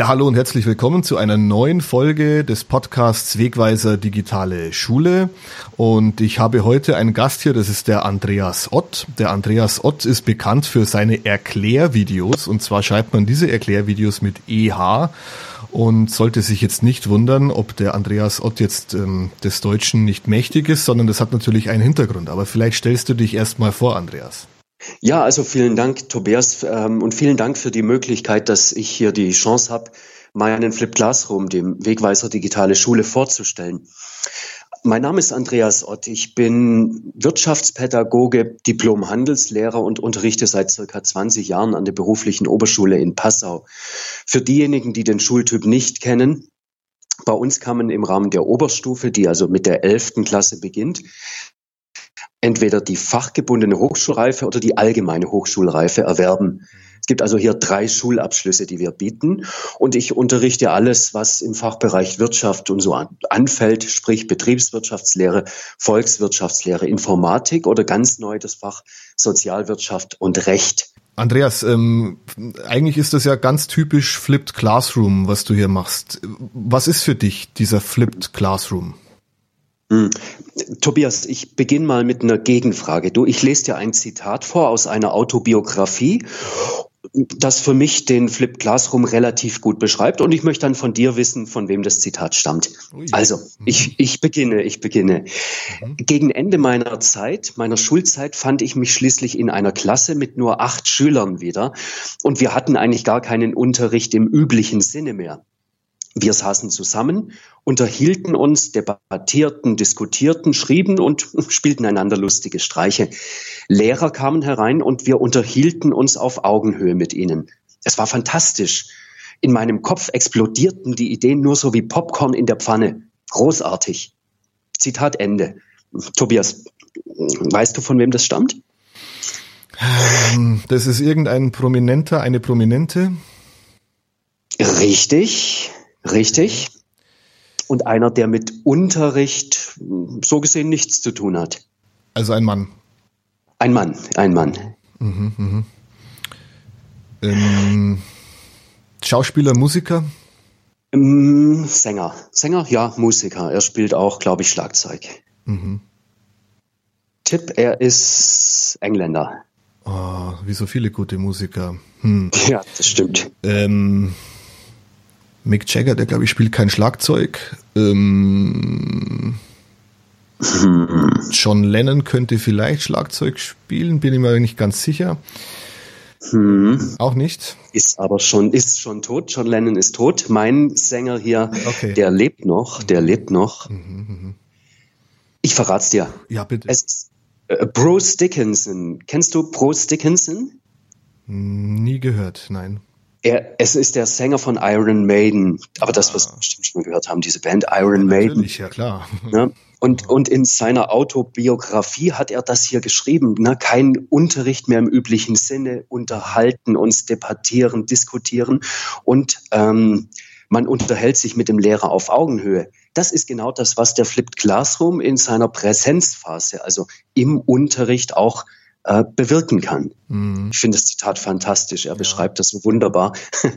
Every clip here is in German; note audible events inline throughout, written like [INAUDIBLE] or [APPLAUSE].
Ja, hallo und herzlich willkommen zu einer neuen Folge des Podcasts Wegweiser Digitale Schule. Und ich habe heute einen Gast hier, das ist der Andreas Ott. Der Andreas Ott ist bekannt für seine Erklärvideos und zwar schreibt man diese Erklärvideos mit EH und sollte sich jetzt nicht wundern, ob der Andreas Ott jetzt ähm, des Deutschen nicht mächtig ist, sondern das hat natürlich einen Hintergrund. Aber vielleicht stellst du dich erst mal vor, Andreas. Ja, also vielen Dank, Tobias, ähm, und vielen Dank für die Möglichkeit, dass ich hier die Chance habe, meinen Flip Classroom, dem Wegweiser Digitale Schule, vorzustellen. Mein Name ist Andreas Ott. Ich bin Wirtschaftspädagoge, Diplom-Handelslehrer und unterrichte seit circa 20 Jahren an der beruflichen Oberschule in Passau. Für diejenigen, die den Schultyp nicht kennen, bei uns kann man im Rahmen der Oberstufe, die also mit der 11. Klasse beginnt, entweder die fachgebundene Hochschulreife oder die allgemeine Hochschulreife erwerben. Es gibt also hier drei Schulabschlüsse, die wir bieten. Und ich unterrichte alles, was im Fachbereich Wirtschaft und so anfällt, sprich Betriebswirtschaftslehre, Volkswirtschaftslehre, Informatik oder ganz neu das Fach Sozialwirtschaft und Recht. Andreas, ähm, eigentlich ist das ja ganz typisch Flipped Classroom, was du hier machst. Was ist für dich dieser Flipped Classroom? Hm. Tobias, ich beginne mal mit einer Gegenfrage. Du, ich lese dir ein Zitat vor aus einer Autobiografie, das für mich den Flip Classroom relativ gut beschreibt und ich möchte dann von dir wissen, von wem das Zitat stammt. Also, mhm. ich, ich beginne, ich beginne. Mhm. Gegen Ende meiner Zeit, meiner Schulzeit, fand ich mich schließlich in einer Klasse mit nur acht Schülern wieder und wir hatten eigentlich gar keinen Unterricht im üblichen Sinne mehr. Wir saßen zusammen, unterhielten uns, debattierten, diskutierten, schrieben und [LAUGHS] spielten einander lustige Streiche. Lehrer kamen herein und wir unterhielten uns auf Augenhöhe mit ihnen. Es war fantastisch. In meinem Kopf explodierten die Ideen nur so wie Popcorn in der Pfanne. Großartig. Zitat Ende. Tobias, weißt du, von wem das stammt? Ähm, das ist irgendein Prominenter, eine Prominente. Richtig. Richtig. Und einer, der mit Unterricht so gesehen nichts zu tun hat. Also ein Mann. Ein Mann, ein Mann. Mhm, mhm. Ähm, Schauspieler, Musiker? Ähm, Sänger. Sänger, ja, Musiker. Er spielt auch, glaube ich, Schlagzeug. Mhm. Tipp, er ist Engländer. Oh, wie so viele gute Musiker. Hm. Ja, das stimmt. Ähm, Mick Jagger, der glaube ich spielt kein Schlagzeug. Ähm, [LAUGHS] John Lennon könnte vielleicht Schlagzeug spielen, bin ich mir nicht ganz sicher. Hm. [LAUGHS] Auch nicht. Ist aber schon, ist schon tot. John Lennon ist tot. Mein Sänger hier, okay. der lebt noch, der lebt noch. Mhm, mh. Ich verrat's dir. Ja, bitte. Es ist äh, Bruce Dickinson. Kennst du Bruce Dickinson? Nie gehört, nein. Er, es ist der Sänger von Iron Maiden, aber das, was wir bestimmt schon gehört haben, diese Band Iron ja, Maiden. Ja klar. [LAUGHS] Ne? Und, und in seiner Autobiografie hat er das hier geschrieben. Ne? Kein Unterricht mehr im üblichen Sinne, unterhalten, uns debattieren, diskutieren und ähm, man unterhält sich mit dem Lehrer auf Augenhöhe. Das ist genau das, was der Flipped Classroom in seiner Präsenzphase, also im Unterricht auch äh, bewirken kann. Mhm. Ich finde das Zitat fantastisch. Er ja. beschreibt das so wunderbar, [LAUGHS]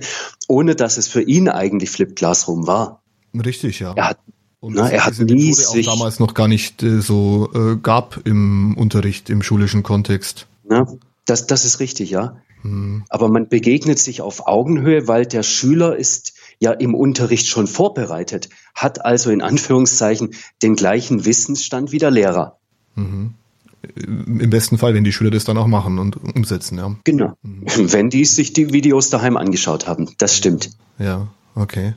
ohne dass es für ihn eigentlich Flip Classroom war. Richtig, ja. Er hat, und na, er hat nie Methode sich auch damals noch gar nicht äh, so äh, gab im Unterricht, im schulischen Kontext. Na, das, das ist richtig, ja. Mhm. Aber man begegnet sich auf Augenhöhe, weil der Schüler ist ja im Unterricht schon vorbereitet, hat also in Anführungszeichen den gleichen Wissensstand wie der Lehrer. Mhm im besten Fall, wenn die Schüler das dann auch machen und umsetzen, ja. Genau. Mhm. [LAUGHS] Wenn die sich die Videos daheim angeschaut haben, das stimmt. Ja, okay.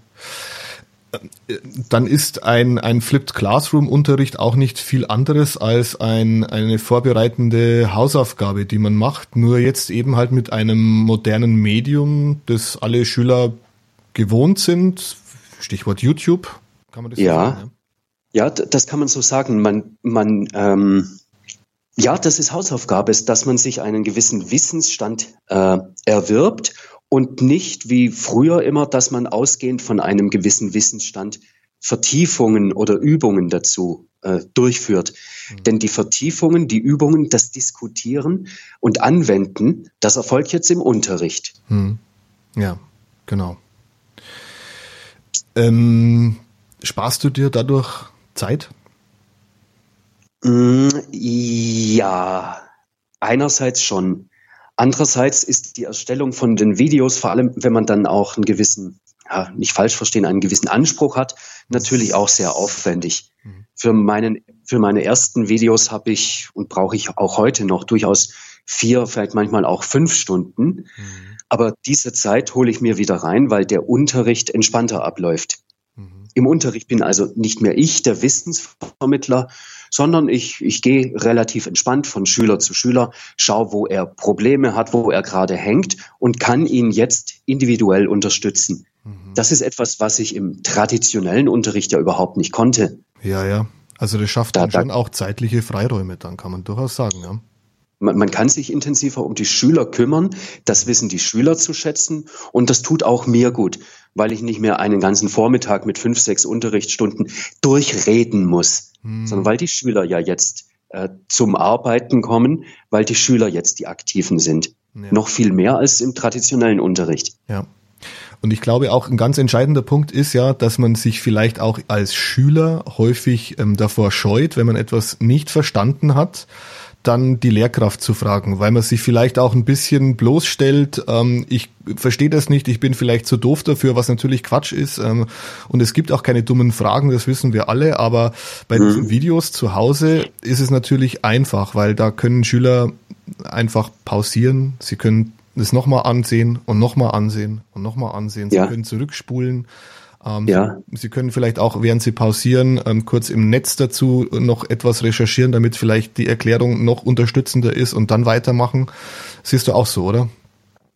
Dann ist ein, ein Flipped Classroom Unterricht auch nicht viel anderes als ein, eine vorbereitende Hausaufgabe, die man macht, nur jetzt eben halt mit einem modernen Medium, das alle Schüler gewohnt sind. Stichwort YouTube, kann man das ja. sagen? Ja, ja das kann man so sagen. Man, man ähm, ja, das ist Hausaufgabe, ist, dass man sich einen gewissen Wissensstand äh, erwirbt und nicht wie früher immer, dass man ausgehend von einem gewissen Wissensstand Vertiefungen oder Übungen dazu äh, durchführt. Mhm. Denn die Vertiefungen, die Übungen, das Diskutieren und Anwenden, das erfolgt jetzt im Unterricht. Mhm. Ja, genau. Ähm, sparst du dir dadurch Zeit? Mm, ja, einerseits schon. Andererseits ist die Erstellung von den Videos, vor allem wenn man dann auch einen gewissen, ja, nicht falsch verstehen, einen gewissen Anspruch hat, natürlich auch sehr aufwendig. Mhm. Für, meinen, für meine ersten Videos habe ich und brauche ich auch heute noch durchaus vier, vielleicht manchmal auch fünf Stunden. Mhm. Aber diese Zeit hole ich mir wieder rein, weil der Unterricht entspannter abläuft. Mhm. Im Unterricht bin also nicht mehr ich, der Wissensvermittler, sondern ich, ich gehe relativ entspannt von Schüler zu Schüler, schaue, wo er Probleme hat, wo er gerade hängt und kann ihn jetzt individuell unterstützen. Mhm. Das ist etwas, was ich im traditionellen Unterricht ja überhaupt nicht konnte. Ja, ja. Also das schafft da, dann schon da, auch zeitliche Freiräume, dann kann man durchaus sagen, ja. Man, man kann sich intensiver um die Schüler kümmern, das wissen die Schüler zu schätzen und das tut auch mir gut, weil ich nicht mehr einen ganzen Vormittag mit fünf, sechs Unterrichtsstunden durchreden muss, hm. sondern weil die Schüler ja jetzt äh, zum Arbeiten kommen, weil die Schüler jetzt die Aktiven sind. Ja. Noch viel mehr als im traditionellen Unterricht. Ja. Und ich glaube auch ein ganz entscheidender Punkt ist ja, dass man sich vielleicht auch als Schüler häufig ähm, davor scheut, wenn man etwas nicht verstanden hat, dann die Lehrkraft zu fragen, weil man sich vielleicht auch ein bisschen bloßstellt, ähm, ich verstehe das nicht, ich bin vielleicht zu doof dafür, was natürlich Quatsch ist. Ähm, und es gibt auch keine dummen Fragen, das wissen wir alle, aber bei mhm. diesen Videos zu Hause ist es natürlich einfach, weil da können Schüler einfach pausieren, sie können es nochmal ansehen und nochmal ansehen und nochmal ansehen, sie ja. können zurückspulen. Ähm, ja. Sie können vielleicht auch, während Sie pausieren, ähm, kurz im Netz dazu noch etwas recherchieren, damit vielleicht die Erklärung noch unterstützender ist und dann weitermachen. Siehst du auch so, oder?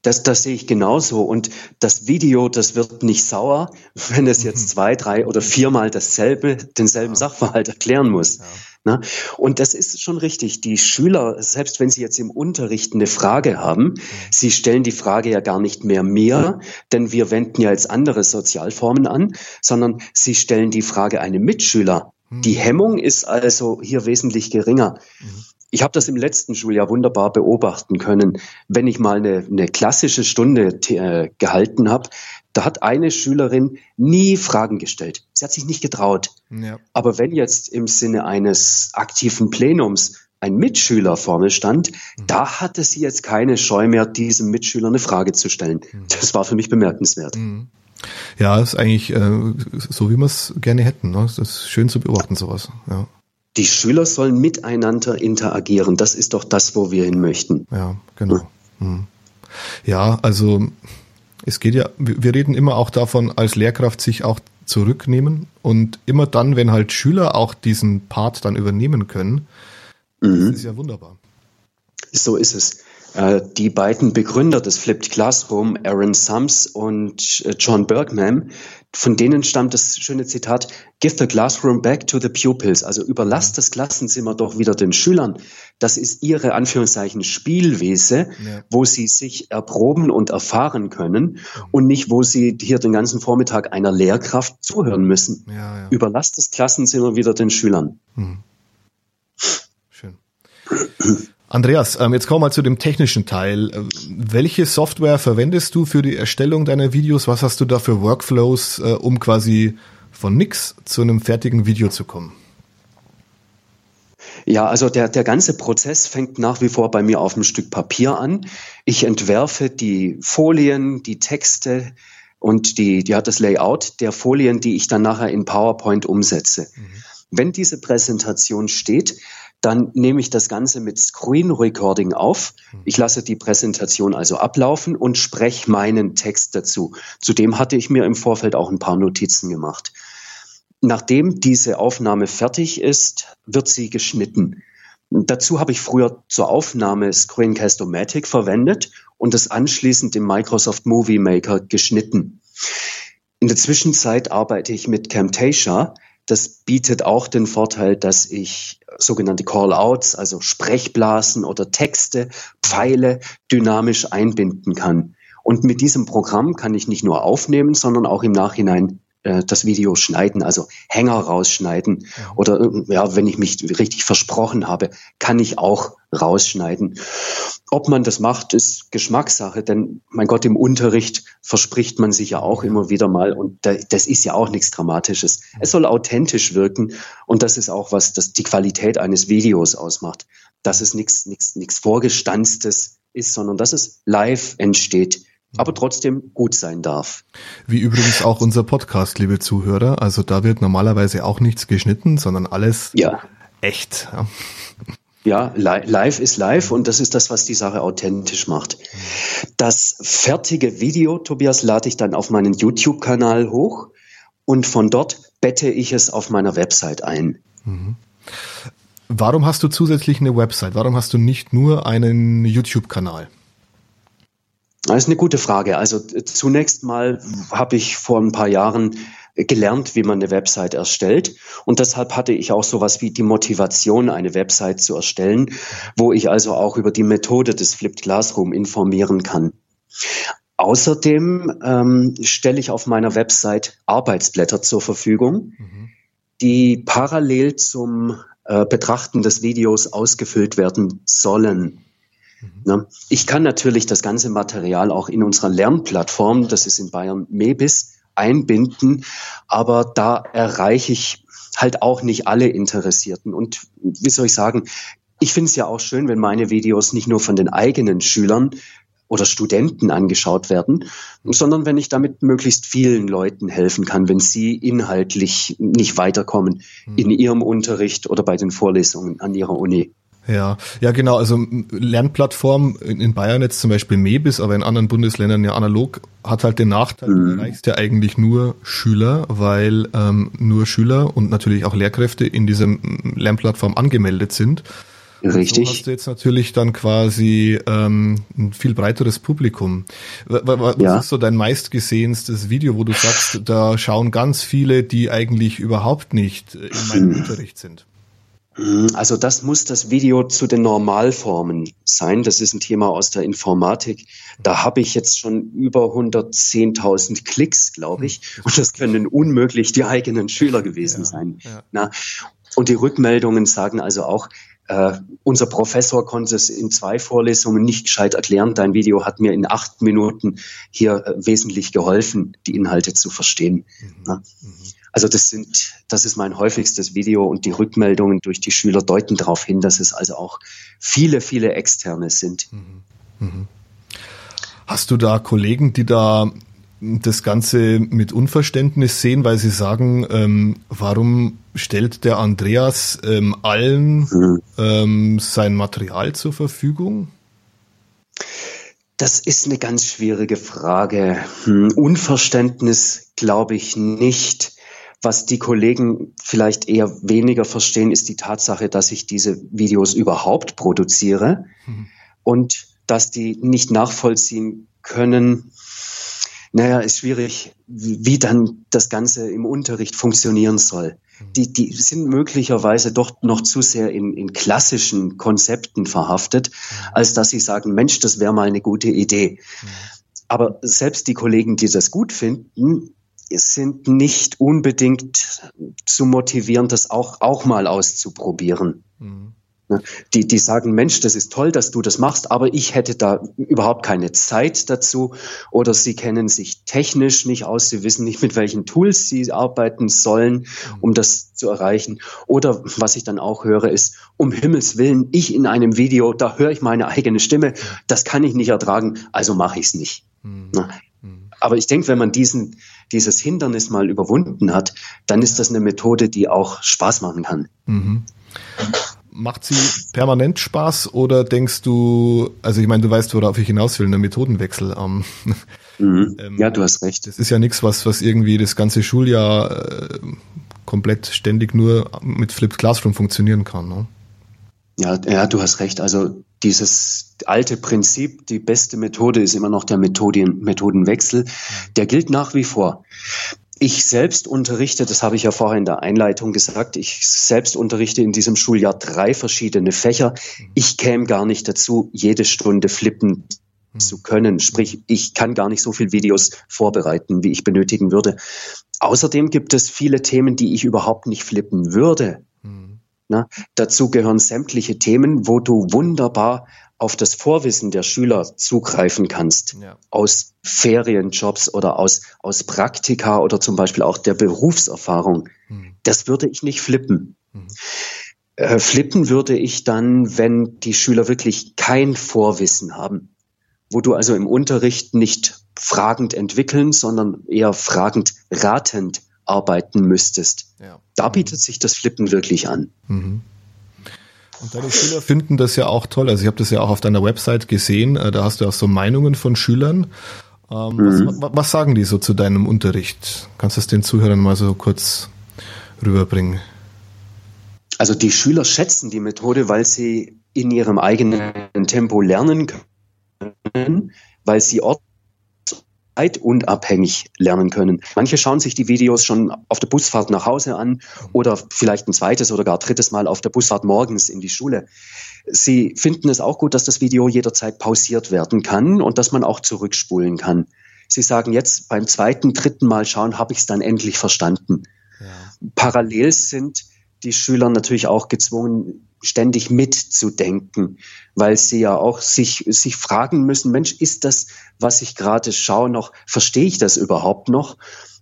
Das, das sehe ich genauso. Und das Video, das wird nicht sauer, wenn es jetzt [LAUGHS] zwei, drei oder viermal dasselbe, denselben ja. Sachverhalt erklären muss. Ja. Ne? Und das ist schon richtig. Die Schüler, selbst wenn sie jetzt im Unterricht eine Frage haben, sie stellen die Frage ja gar nicht mehr mir, denn wir wenden ja jetzt andere Sozialformen an, sondern sie stellen die Frage einem Mitschüler. Mhm. Die Hemmung ist also hier wesentlich geringer. Mhm. Ich habe das im letzten Schuljahr wunderbar beobachten können. Wenn ich mal eine, eine klassische Stunde äh, gehalten habe, da hat eine Schülerin nie Fragen gestellt. Sie hat sich nicht getraut. Ja. Aber wenn jetzt im Sinne eines aktiven Plenums ein Mitschüler vorne stand, mhm. da hatte sie jetzt keine Scheu mehr, diesem Mitschüler eine Frage zu stellen. Mhm. Das war für mich bemerkenswert. Mhm. Ja, ist eigentlich äh, so, wie wir es gerne hätten. Ne? Das ist schön zu beobachten, sowas. Ja. Die Schüler sollen miteinander interagieren. Das ist doch das, wo wir hin möchten. Ja, genau. Mhm. Ja, also es geht ja, wir reden immer auch davon, als Lehrkraft sich auch zurücknehmen und immer dann, wenn halt Schüler auch diesen Part dann übernehmen können, mhm. ist ja wunderbar. So ist es. Äh, die beiden Begründer des Flipped Classroom, Aaron Sams und äh, John Bergman, von denen stammt das schöne Zitat, Give the classroom back to the pupils, also überlasst das Klassenzimmer doch wieder den Schülern. Das ist ihre Anführungszeichen Spielwese, ja. wo sie sich erproben und erfahren können und nicht, wo sie hier den ganzen Vormittag einer Lehrkraft zuhören müssen. Ja, ja. Überlasst das Klassenzimmer wieder den Schülern. Mhm. Schön. Andreas, ähm, jetzt kommen wir mal zu dem technischen Teil. Äh, welche Software verwendest du für die Erstellung deiner Videos? Was hast du da für Workflows, äh, um quasi von nix zu einem fertigen Video zu kommen? Ja, also der, der ganze Prozess fängt nach wie vor bei mir auf einem Stück Papier an. Ich entwerfe die Folien, die Texte und die, die hat das Layout der Folien, die ich dann nachher in PowerPoint umsetze. Mhm. Wenn diese Präsentation steht, dann nehme ich das Ganze mit Screen Recording auf. Hm. Ich lasse die Präsentation also ablaufen und spreche meinen Text dazu. Zudem hatte ich mir im Vorfeld auch ein paar Notizen gemacht. Nachdem diese Aufnahme fertig ist, wird sie geschnitten. Dazu habe ich früher zur Aufnahme Screencast-O-Matic verwendet und es anschließend im Microsoft Movie Maker geschnitten. In der Zwischenzeit arbeite ich mit Camtasia. Das bietet auch den Vorteil, dass ich sogenannte Call-outs, also Sprechblasen oder Texte, Pfeile dynamisch einbinden kann. Und mit diesem Programm kann ich nicht nur aufnehmen, sondern auch im Nachhinein äh, das Video schneiden, also Hänger rausschneiden. Ja. Oder äh, ja, wenn ich mich richtig versprochen habe, kann ich auch rausschneiden. Ob man das macht, ist Geschmackssache, denn mein Gott, im Unterricht verspricht man sich ja auch immer wieder mal und das ist ja auch nichts Dramatisches. Es soll authentisch wirken und das ist auch was, das die Qualität eines Videos ausmacht. Dass es nichts, nichts, nichts Vorgestanztes ist, sondern dass es live entsteht aber trotzdem gut sein darf. Wie übrigens auch unser Podcast, liebe Zuhörer. Also da wird normalerweise auch nichts geschnitten, sondern alles ja. echt. Ja. Ja, live ist live und das ist das, was die Sache authentisch macht. Das fertige Video, Tobias, lade ich dann auf meinen YouTube-Kanal hoch und von dort bette ich es auf meiner Website ein. Mhm. Warum hast du zusätzlich eine Website? Warum hast du nicht nur einen YouTube-Kanal? Das ist eine gute Frage. Also zunächst mal habe ich vor ein paar Jahren gelernt, wie man eine Website erstellt. Und deshalb hatte ich auch sowas wie die Motivation, eine Website zu erstellen, wo ich also auch über die Methode des Flipped Classroom informieren kann. Außerdem ähm, stelle ich auf meiner Website Arbeitsblätter zur Verfügung, mhm. die parallel zum äh, Betrachten des Videos ausgefüllt werden sollen. Mhm. Ich kann natürlich das ganze Material auch in unserer Lernplattform, das ist in Bayern Mebis, einbinden, aber da erreiche ich halt auch nicht alle Interessierten. Und wie soll ich sagen, ich finde es ja auch schön, wenn meine Videos nicht nur von den eigenen Schülern oder Studenten angeschaut werden, sondern wenn ich damit möglichst vielen Leuten helfen kann, wenn sie inhaltlich nicht weiterkommen mhm. in ihrem Unterricht oder bei den Vorlesungen an ihrer Uni. Ja, ja genau. Also Lernplattform in, Bayern jetzt zum Beispiel Mebis, aber in anderen Bundesländern ja analog, hat halt den Nachteil, du mhm. erreichst ja eigentlich nur Schüler, weil ähm, nur Schüler und natürlich auch Lehrkräfte in dieser Lernplattform angemeldet sind. Richtig. So hast du jetzt natürlich dann quasi ähm, ein viel breiteres Publikum. Was ja. ist so dein meistgesehenstes Video, wo du sagst, da schauen ganz viele, die eigentlich überhaupt nicht in meinem hm. Unterricht sind? Mhm, also das muss das Video zu den Normalformen sein. Das ist ein Thema aus der Informatik. Da habe ich jetzt schon über 110.000 Klicks, glaube ich. Hm, und das können unmöglich die eigenen Schüler gewesen ja, sein. Ja. Na, und die Rückmeldungen sagen also auch, äh, unser Professor konnte es in zwei Vorlesungen nicht gescheit erklären. Dein Video hat mir in acht Minuten hier äh, wesentlich geholfen, die Inhalte zu verstehen. Mhm. Also das sind, das ist mein häufigstes Video und die Rückmeldungen durch die Schüler deuten darauf hin, dass es also auch viele, viele Externe sind. Mhm. Mhm. Hast du da Kollegen, die da das Ganze mit Unverständnis sehen, weil sie sagen, ähm, warum stellt der Andreas ähm, allen mhm. ähm, sein Material zur Verfügung? Das ist eine ganz schwierige Frage. Hm, Unverständnis glaube ich nicht. Was die Kollegen vielleicht eher weniger verstehen, ist die Tatsache, dass ich diese Videos überhaupt produziere mhm. und dass die nicht nachvollziehen können, naja, ist schwierig, wie dann das Ganze im Unterricht funktionieren soll. Mhm. Die, die sind möglicherweise doch noch zu sehr in, in klassischen Konzepten verhaftet, mhm. als dass sie sagen, Mensch, das wäre mal eine gute Idee. Aber selbst die Kollegen, die das gut finden, sind nicht unbedingt zu motivieren, das auch, auch mal auszuprobieren. Mhm. Ne? Die, die sagen, Mensch, das ist toll, dass du das machst, aber ich hätte da überhaupt keine Zeit dazu. Oder sie kennen sich technisch nicht aus, sie wissen nicht, mit welchen Tools sie arbeiten sollen, mhm. um das zu erreichen. Oder was ich dann auch höre, ist, um Himmels Willen, ich in einem Video, da höre ich meine eigene Stimme, das kann ich nicht ertragen, also mache ich es nicht. Mhm. Ne? Mhm. Aber ich denke, wenn man diesen, dieses Hindernis mal überwunden hat, dann ist das eine Methode, die auch Spaß machen kann. Mhm. Macht sie permanent Spaß oder denkst du, also ich meine, du weißt, worauf ich hinaus will, eine Methodenwechsel. Ähm, mhm. [LAUGHS] ähm, ja, du hast recht. Das ist ja nichts, was, was irgendwie das ganze Schuljahr äh, komplett ständig nur mit Flipped Classroom funktionieren kann. Ne? Ja, ja, du hast recht. Also dieses alte Prinzip, die beste Methode ist immer noch der Methodien, Methodenwechsel. Der gilt nach wie vor. Ich selbst unterrichte, das habe ich ja vorher in der Einleitung gesagt, ich selbst unterrichte in diesem Schuljahr drei verschiedene Fächer. Ich käme gar nicht dazu, jede Stunde flippen zu können. Sprich, ich kann gar nicht so viel Videos vorbereiten, wie ich benötigen würde. Außerdem gibt es viele Themen, die ich überhaupt nicht flippen würde. Mhm. Na, dazu gehören sämtliche Themen, wo du wunderbar auf das Vorwissen der Schüler zugreifen kannst. Ja. Aus Ferienjobs oder aus, aus Praktika oder zum Beispiel auch der Berufserfahrung. Mhm. Das würde ich nicht flippen. Mhm. Äh, flippen würde ich dann, wenn die Schüler wirklich kein Vorwissen haben, wo du also im Unterricht nicht fragend entwickeln, sondern eher fragend ratend arbeiten müsstest. Ja. Da bietet sich das Flippen wirklich an. Mhm. Und deine Schüler finden das ja auch toll. Also ich habe das ja auch auf deiner Website gesehen. Äh, da hast du auch so Meinungen von Schülern. Ähm, mhm. was, was, sagen die so zu deinem Unterricht? Kannst du es den Zuhörern mal so kurz rüberbringen? Also die Schüler schätzen die Methode, weil sie in ihrem eigenen Tempo lernen können, weil sie Ort zeitunabhängig lernen können. Manche schauen sich die Videos schon auf der Busfahrt nach Hause an oder vielleicht ein zweites oder gar drittes Mal auf der Busfahrt morgens in die Schule. Sie finden es auch gut, dass das Video jederzeit pausiert werden kann und dass man auch zurückspulen kann. Sie sagen jetzt beim zweiten, dritten Mal schauen, habe ich es dann endlich verstanden. Ja. Parallel sind die Schüler natürlich auch gezwungen, ständig mitzudenken, weil sie ja auch sich, sich fragen müssen, Mensch, ist das, was ich gerade schaue, noch, verstehe ich das überhaupt noch?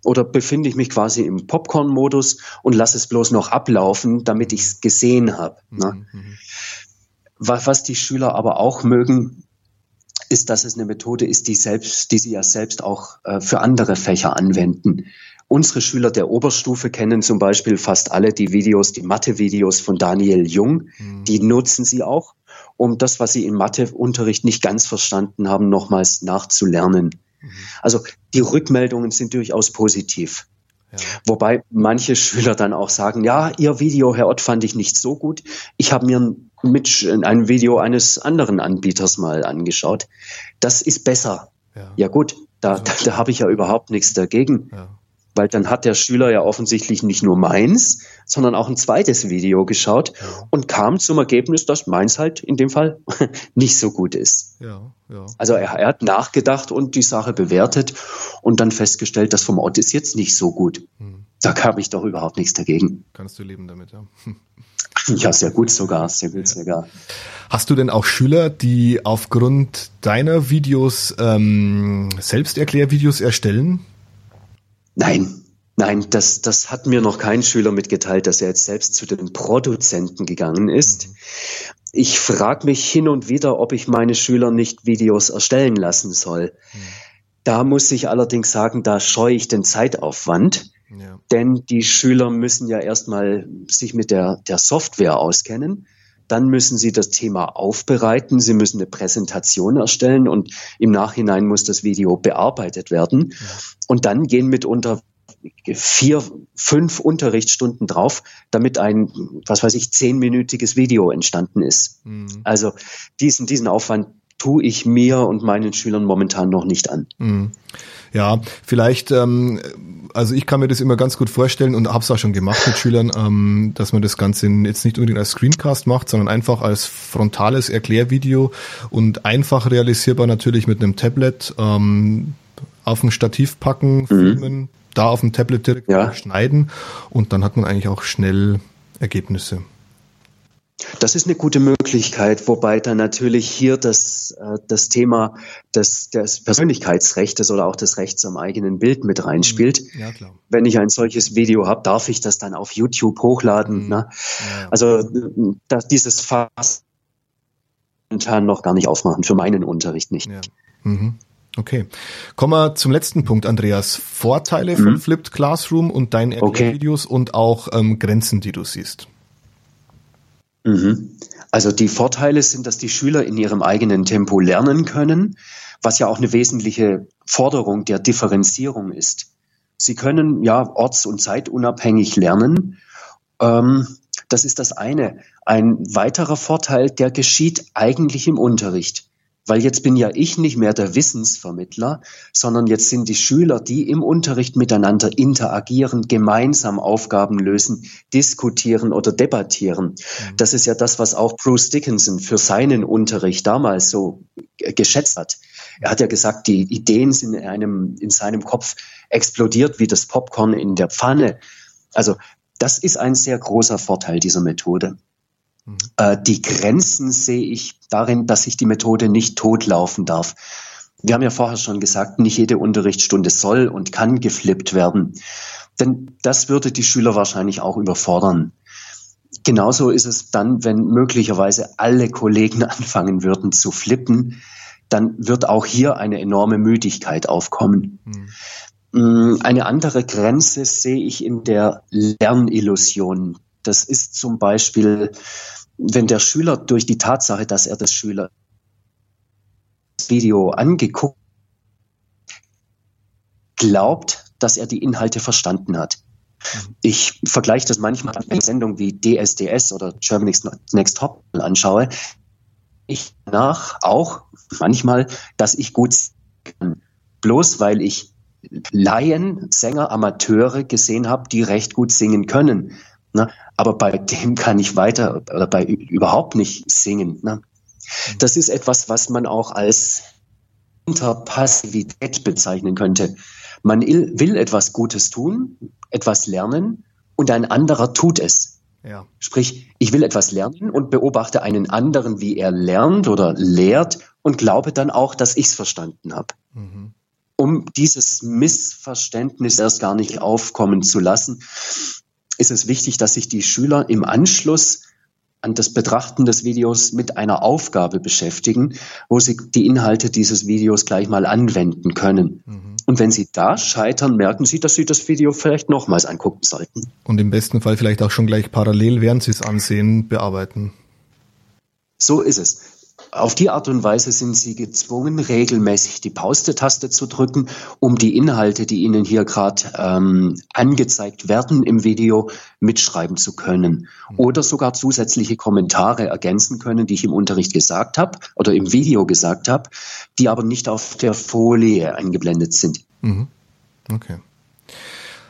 Oder befinde ich mich quasi im Popcorn-Modus und lasse es bloß noch ablaufen, damit ich es gesehen habe? Ne? Mhm. Was die Schüler aber auch mögen, ist, dass es eine Methode ist, die selbst, die sie ja selbst auch äh, für andere Fächer anwenden. Unsere Schüler der Oberstufe kennen zum Beispiel fast alle die Videos, die Mathe-Videos von Daniel Jung. Mhm. Die nutzen sie auch, um das, was sie im Matheunterricht nicht ganz verstanden haben, nochmals nachzulernen. Mhm. Also die Rückmeldungen sind durchaus positiv. Ja. Wobei manche Schüler dann auch sagen, ja, Ihr Video, Herr Ott, fand ich nicht so gut. Ich habe mir mit ein Video eines anderen Anbieters mal angeschaut. Das ist besser. Ja, ja gut, da, also, da, da habe ich ja überhaupt nichts dagegen. Ja weil dann hat der Schüler ja offensichtlich nicht nur meins, sondern auch ein zweites Video geschaut und kam zum Ergebnis, dass meins halt in dem Fall [LAUGHS] nicht so gut ist. Ja, ja. Also er, er, hat nachgedacht und die Sache bewertet und dann festgestellt, das vom Ort ist jetzt nicht so gut. Hm. Da kam ich doch überhaupt nichts dagegen. Kannst du leben damit, ja. [LAUGHS] Ja, sehr gut sogar, [LAUGHS] sehr gut sogar. Hast du denn auch Schüler, die aufgrund deiner Videos ähm, Selbsterklärvideos erstellen? Nein, nein, das, das hat mir noch kein Schüler mitgeteilt, dass er jetzt selbst zu den Produzenten gegangen ist. Mhm. Ich frage mich hin und wieder, ob ich meine Schüler nicht Videos erstellen lassen soll. Mhm. Da muss ich allerdings sagen, da scheue ich den Zeitaufwand. Ja. Denn die Schüler müssen ja erstmal sich mit der, der Software auskennen. Dann müssen sie das Thema aufbereiten. Sie müssen eine Präsentation erstellen und im Nachhinein muss das Video bearbeitet werden. Und dann gehen mitunter vier, fünf Unterrichtsstunden drauf, damit ein, was weiß ich, zehnminütiges Video entstanden ist. Mhm. Also diesen, diesen Aufwand tue ich mir und meinen Schülern momentan noch nicht an. Mhm. Ja, vielleicht, ähm, also ich kann mir das immer ganz gut vorstellen und habe es auch schon gemacht mit Schülern, ähm, dass man das Ganze jetzt nicht unbedingt als Screencast macht, sondern einfach als frontales Erklärvideo und einfach realisierbar natürlich mit einem Tablet. Ähm, auf ein Stativ packen, mhm. filmen, da auf dem Tablet direkt ja. schneiden und dann hat man eigentlich auch schnell Ergebnisse. Das ist eine gute Möglichkeit, wobei dann natürlich hier das, äh, das Thema des, des Persönlichkeitsrechts oder auch des Rechts am eigenen Bild mit reinspielt. Mhm. Ja, klar. Wenn ich ein solches Video habe, darf ich das dann auf YouTube hochladen. Mhm. Ne? Ja, Also das, dieses Fass momentan noch gar nicht aufmachen, für meinen Unterricht nicht. Ja. Mhm. Okay. Kommen wir zum letzten Punkt, Andreas. Vorteile mhm. von Flipped Classroom und deinen Erklärvideos okay. und auch ähm, Grenzen, die du siehst. Mhm. Also die Vorteile sind, dass die Schüler in ihrem eigenen Tempo lernen können, was ja auch eine wesentliche Forderung der Differenzierung ist. Sie können ja orts- und zeitunabhängig lernen. Ähm, das ist das eine. Ein weiterer Vorteil, der geschieht eigentlich im Unterricht. Weil jetzt bin ja ich nicht mehr der Wissensvermittler, sondern jetzt sind die Schüler, die im Unterricht miteinander interagieren, gemeinsam Aufgaben lösen, diskutieren oder debattieren. Mhm. Das ist ja das, was auch Bruce Dickinson für seinen Unterricht damals so geschätzt hat. Er hat ja gesagt, die Ideen sind in, einem, in seinem Kopf explodiert wie das Popcorn in der Pfanne. Also das ist ein sehr großer Vorteil dieser Methode. Mhm. Äh, die Grenzen sehe ich darin, dass sich die Methode nicht totlaufen darf. Wir haben ja vorher schon gesagt, nicht jede Unterrichtsstunde soll und kann geflippt werden. Denn das würde die Schüler wahrscheinlich auch überfordern. Genauso ist es dann, wenn möglicherweise alle Kollegen [LAUGHS] anfangen würden zu flippen, dann wird auch hier eine enorme Müdigkeit aufkommen. Mhm. Eine andere Grenze sehe ich in der Lernillusion. Das ist zum Beispiel, wenn der Schüler durch die Tatsache, dass er das Schüler Video angeguckt, glaubt, dass er die Inhalte verstanden hat. Ich vergleiche das manchmal mit Sendungen wie DSDS oder Germany's Next Top anschaue. Ich nach auch manchmal, dass ich gut kann. Bloß weil ich Laien, Sänger, Amateure gesehen habe, die recht gut singen können. Ne? Aber bei dem kann ich weiter oder bei überhaupt nicht singen. Ne? Das ist etwas, was man auch als Interpassivität bezeichnen könnte. Man will etwas Gutes tun, etwas lernen und ein anderer tut es. Ja. Sprich, ich will etwas lernen und beobachte einen anderen, wie er lernt oder lehrt und glaube dann auch, dass ich es verstanden habe. Mhm. Um dieses Missverständnis erst gar nicht aufkommen zu lassen, ist es wichtig, dass sich die Schüler im Anschluss an das Betrachten des Videos mit einer Aufgabe beschäftigen, wo sie die Inhalte dieses Videos gleich mal anwenden können. Mhm. Und wenn sie da scheitern, merken sie, dass sie das Video vielleicht nochmals angucken sollten. Und im besten Fall vielleicht auch schon gleich parallel, während sie es ansehen, bearbeiten. So ist es. Auf die Art und Weise sind Sie gezwungen, regelmäßig die Pause-Taste zu drücken, um die Inhalte, die Ihnen hier gerade ähm, angezeigt werden im Video, mitschreiben zu können. Oder sogar zusätzliche Kommentare ergänzen können, die ich im Unterricht gesagt habe oder im Video gesagt habe, die aber nicht auf der Folie eingeblendet sind. Mhm. Okay.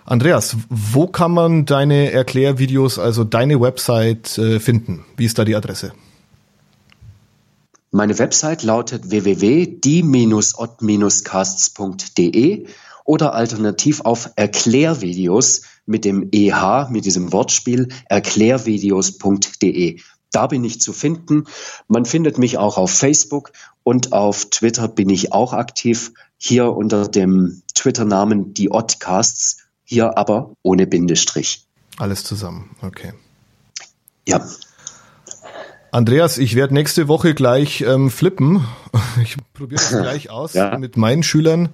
Andreas, wo kann man deine Erklärvideos, also deine Website äh, finden? Wie ist da die Adresse? Meine Website lautet www.die-od-casts.de oder alternativ auf Erklärvideos mit dem EH, mit diesem Wortspiel, erklärvideos.de. Da bin ich zu finden. Man findet mich auch auf Facebook und auf Twitter bin ich auch aktiv. Hier unter dem Twitter-Namen die Oddcasts, hier aber ohne Bindestrich. Alles zusammen, okay. Ja. Andreas, ich werde nächste Woche gleich ähm, flippen. [LAUGHS] Ich probiere das gleich [LAUGHS] aus ja. mit meinen Schülern.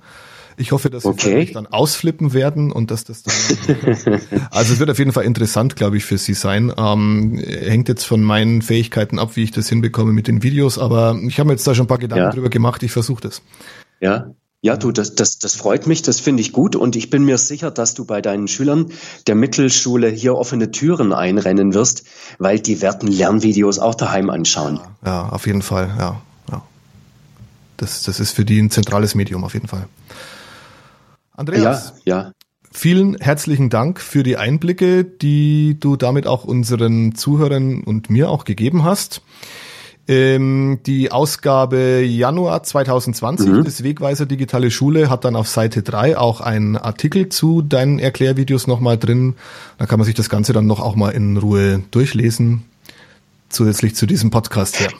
Ich hoffe, dass okay. sie dann ausflippen werden und dass das dann. [LAUGHS] also es wird auf jeden Fall interessant, glaube ich, für sie sein. Ähm, hängt jetzt von meinen Fähigkeiten ab, wie ich das hinbekomme mit den Videos, aber ich habe mir jetzt da schon ein paar Gedanken ja. drüber gemacht. Ich versuche das. Ja, ja, du, das, das, das freut mich, das finde ich gut und ich bin mir sicher, dass du bei deinen Schülern der Mittelschule hier offene Türen einrennen wirst, weil die werden Lernvideos auch daheim anschauen. Ja, auf jeden Fall, ja. ja. Das, das ist für die ein zentrales Medium auf jeden Fall. Andreas, ja, ja. vielen herzlichen Dank für die Einblicke, die du damit auch unseren Zuhörern und mir auch gegeben hast. Ähm, die Ausgabe Januar 2020 mhm. des Wegweiser Digitale Schule hat dann auf Seite 3 auch einen Artikel zu deinen Erklärvideos nochmal drin. Da kann man sich das Ganze dann noch auch mal in Ruhe durchlesen, zusätzlich zu diesem Podcast hier.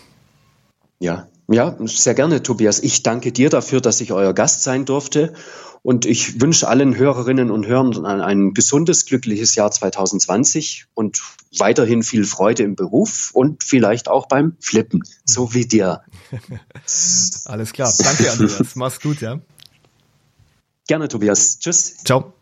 Ja, ja, sehr gerne, Tobias. Ich danke dir dafür, dass ich euer Gast sein durfte und ich wünsche allen Hörerinnen und Hörern ein gesundes, glückliches Jahr 2020 und weiterhin viel Freude im Beruf und vielleicht auch beim Flippen, so wie dir. [LAUGHS] Alles klar. Danke, Andreas. Mach's gut, ja. Gerne, Tobias. Tschüss. Ciao.